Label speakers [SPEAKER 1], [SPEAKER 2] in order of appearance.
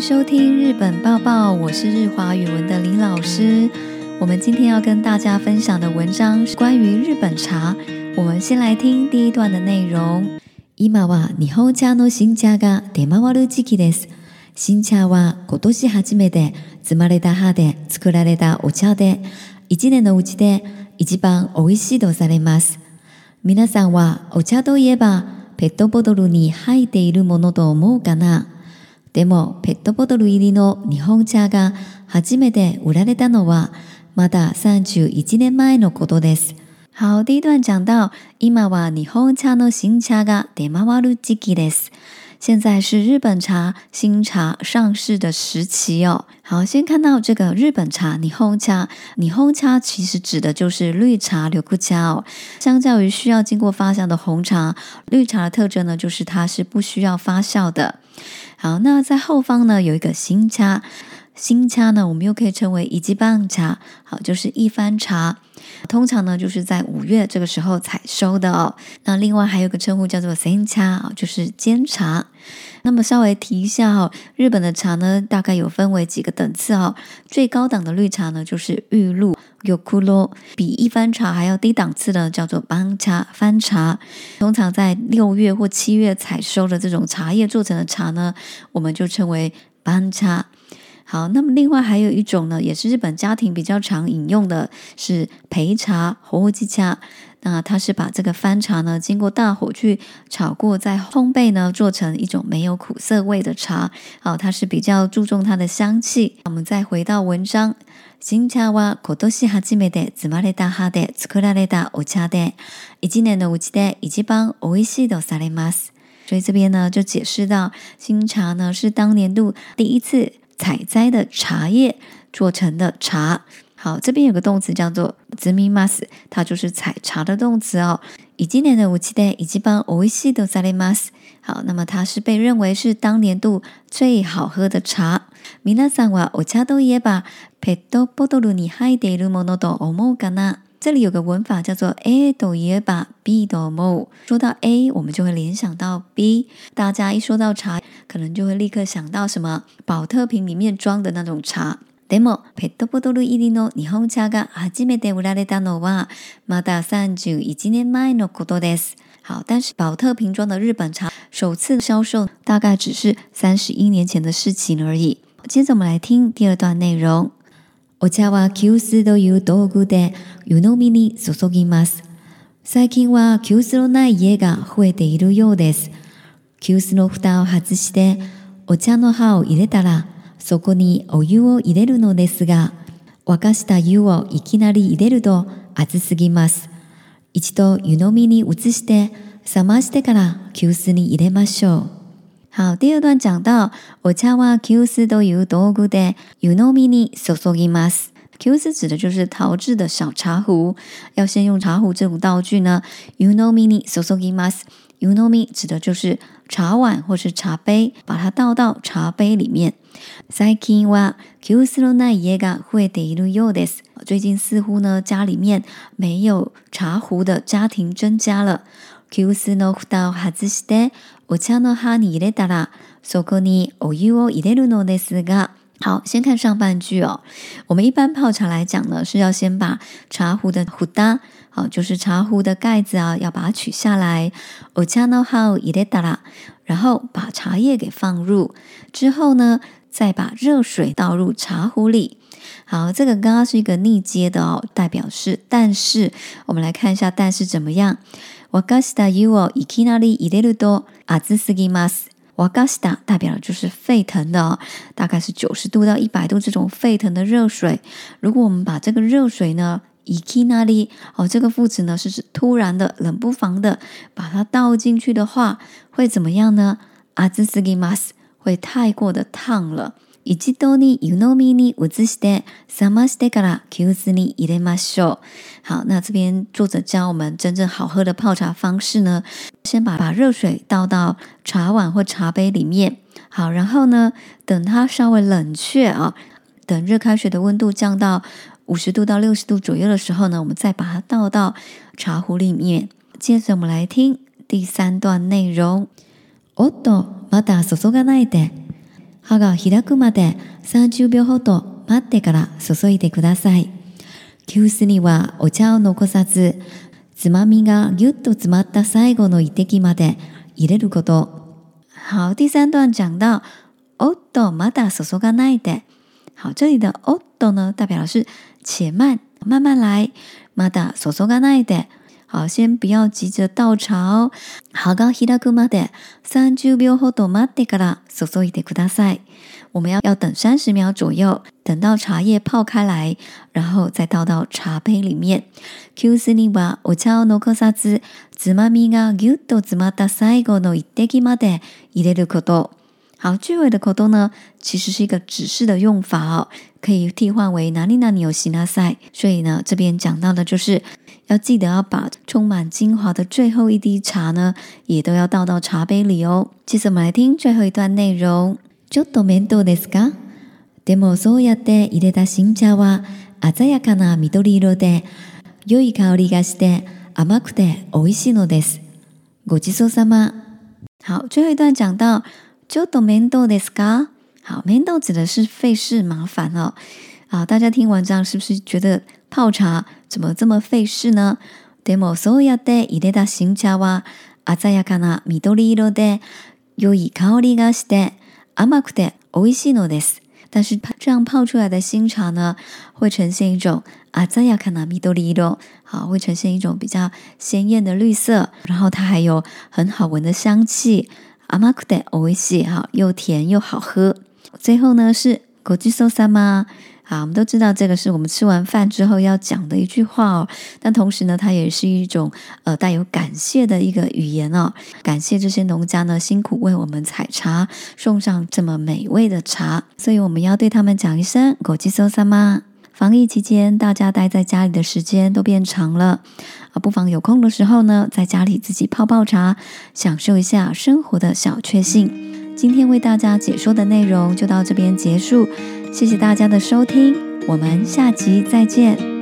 [SPEAKER 1] 收听日本报报，我是日华语文的林老师。我们今天要跟大家分享的文章是关于日本茶。我们先来听第一段的内容。今は日本茶の新茶が手まる時期です。新茶は今年初めて摘まれた葉で作られたお茶で、一年のうちで一番美味しいとされます。みさんはお茶といえばペットボトルに入っているものと思うかな？でもペットボトル入りの日本茶が初めて売られたのはまだ三十一年前のことです。好，第一段讲到，今は日本茶の新茶がでママル激です。现在是日本茶新茶上市的时期哦。好，先看到这个日本茶，日本茶，日本茶其实指的就是绿茶、六库茶哦。相较于需要经过发酵的红茶，绿茶的特征呢，就是它是不需要发酵的。好，那在后方呢有一个新掐，新掐呢我们又可以称为一季棒茶，好就是一番茶，通常呢就是在五月这个时候采收的哦。那另外还有个称呼叫做新掐啊，就是煎茶。那么稍微提一下哦，日本的茶呢大概有分为几个等次哦。最高档的绿茶呢就是玉露。有苦罗比一番茶还要低档次的，叫做班茶。番茶通常在六月或七月采收的这种茶叶做成的茶呢，我们就称为班茶。好，那么另外还有一种呢，也是日本家庭比较常饮用的，是焙茶和乌鸡茶。那它是把这个番茶呢，经过大火去炒过，再烘焙呢，做成一种没有苦涩味的茶。好，它是比较注重它的香气。我们再回到文章。新茶は今年初めて摘まれた葉で作られたお茶で、一年のうちで一番美味しいとされます。所以这边呢就解释到，新茶呢是当年度第一次采摘的茶叶做成的茶。好，这边有个动词叫做 “zimimas”，它就是采茶的动词哦。以今年的五七代以及班欧西的萨利 mas，好，那么它是被认为是当年度最好喝的茶。ミナサワオカド野ばペットボトルにハイデルモノドオモガナ。这里有个文法叫做 A ド野ば B ドモ。说到 A，我们就会联想到 B。大家一说到茶，可能就会立刻想到什么宝特瓶里面装的那种茶。でもペットボトル入りの日本茶が初めて売られたのはまだ31年前のことです。好，但是宝特瓶装的日本茶首次销售大概只是三十一年前的事情而已。接着我们来听第二段内容。お茶は急須という道具で湯飲みに注ぎます。最近は急須のない家が増えているようです。急須の蓋を外してお茶の葉を入れたらそこにお湯を入れるのですが、沸かした湯をいきなり入れると熱すぎます。一度湯飲みに移して、冷ましてから急須に入れましょう。好、第二段讲到、お茶は急須という道具で湯飲みに注ぎます。急須指的就是陶制的小茶壶，要先用茶壶这种道具呢，湯飲みに注ぎます。u n o m e 指的就是茶碗或是茶杯，把它倒到茶杯里面。最近は給水のない家が増えているようです。最近似乎呢，家里面没有茶壶的家庭增加了。給水の蓋を外してお茶の葉に入れたら、そこにお湯を入れるのですが。好，先看上半句哦。我们一般泡茶来讲呢，是要先把茶壶的壶搭，好，就是茶壶的盖子啊，要把它取下来。お茶の壺を入れたら，然后把茶叶给放入，之后呢，再把热水倒入茶壶里。好，这个刚刚是一个逆接的哦，代表是但是，我们来看一下但是怎么样。私が湯をいきなり入れると熱すぎます。瓦嘎斯达代表的就是沸腾的，大概是九十度到一百度这种沸腾的热水。如果我们把这个热水呢，Ikina 里哦，这个副词呢是指突然的、冷不防的，把它倒进去的话，会怎么样呢阿兹斯基马斯 m a s 会太过的烫了。一度にゆのみにうずして、さましてから、湯すに入れましょう。好，那这边作者教我们真正好喝的泡茶方式呢？先把把热水倒到茶碗或茶杯里面。好，然后呢，等它稍微冷却啊，等热开水的温度降到五十度到六十度左右的时候呢，我们再把它倒到茶壶里面。接着我们来听第三段内容。おっと、また注がないで。歯が開くまで30秒ほど待ってから注いでください。急須にはお茶を残さず、つまみがぎゅっと詰まった最後の一滴まで入れること。好，第三段讲到おっとまだ注がないで。好，这里的おっと呢，代表是且慢，慢慢来。まだ注がないで好，先不要急着倒茶哦。はが開くまで、三十秒ほど待ってから注いでください。我们要要等三十秒左右，等到茶叶泡开来，然后再倒到茶杯里面。Q 四零八，我叫诺克萨斯。つまみがぎゅっとつま打最後の一滴まで入れること。好，句尾的口读呢，其实是一个指示的用法哦。可以替换为哪里哪里有西拿塞。所以呢，这边讲到的就是要记得要把充满精华的最后一滴茶呢，也都要倒到茶杯里哦。接着我们来听最后一段内容。好，最后一段讲到。好，难豆指的是费事麻烦哦。啊，大家听完这样，是不是觉得泡茶怎么这么费事呢？d も、所有 i 淹れた新茶は鮮やかな緑色で良い香りがして甘くて美味しいのです。但是这样泡出来的新茶呢，会呈现一种啊，鮮やかな緑色。好，会呈现一种比较鲜艳的绿色，然后它还有很好闻的香气，甘くて美味しい，哈，又甜又好喝。最后呢，是国际搜三吗？啊，我们都知道这个是我们吃完饭之后要讲的一句话哦。但同时呢，它也是一种呃带有感谢的一个语言哦，感谢这些农家呢辛苦为我们采茶，送上这么美味的茶，所以我们要对他们讲一声国际搜三吗？防疫期间，大家待在家里的时间都变长了啊，不妨有空的时候呢，在家里自己泡泡茶，享受一下生活的小确幸。今天为大家解说的内容就到这边结束，谢谢大家的收听，我们下集再见。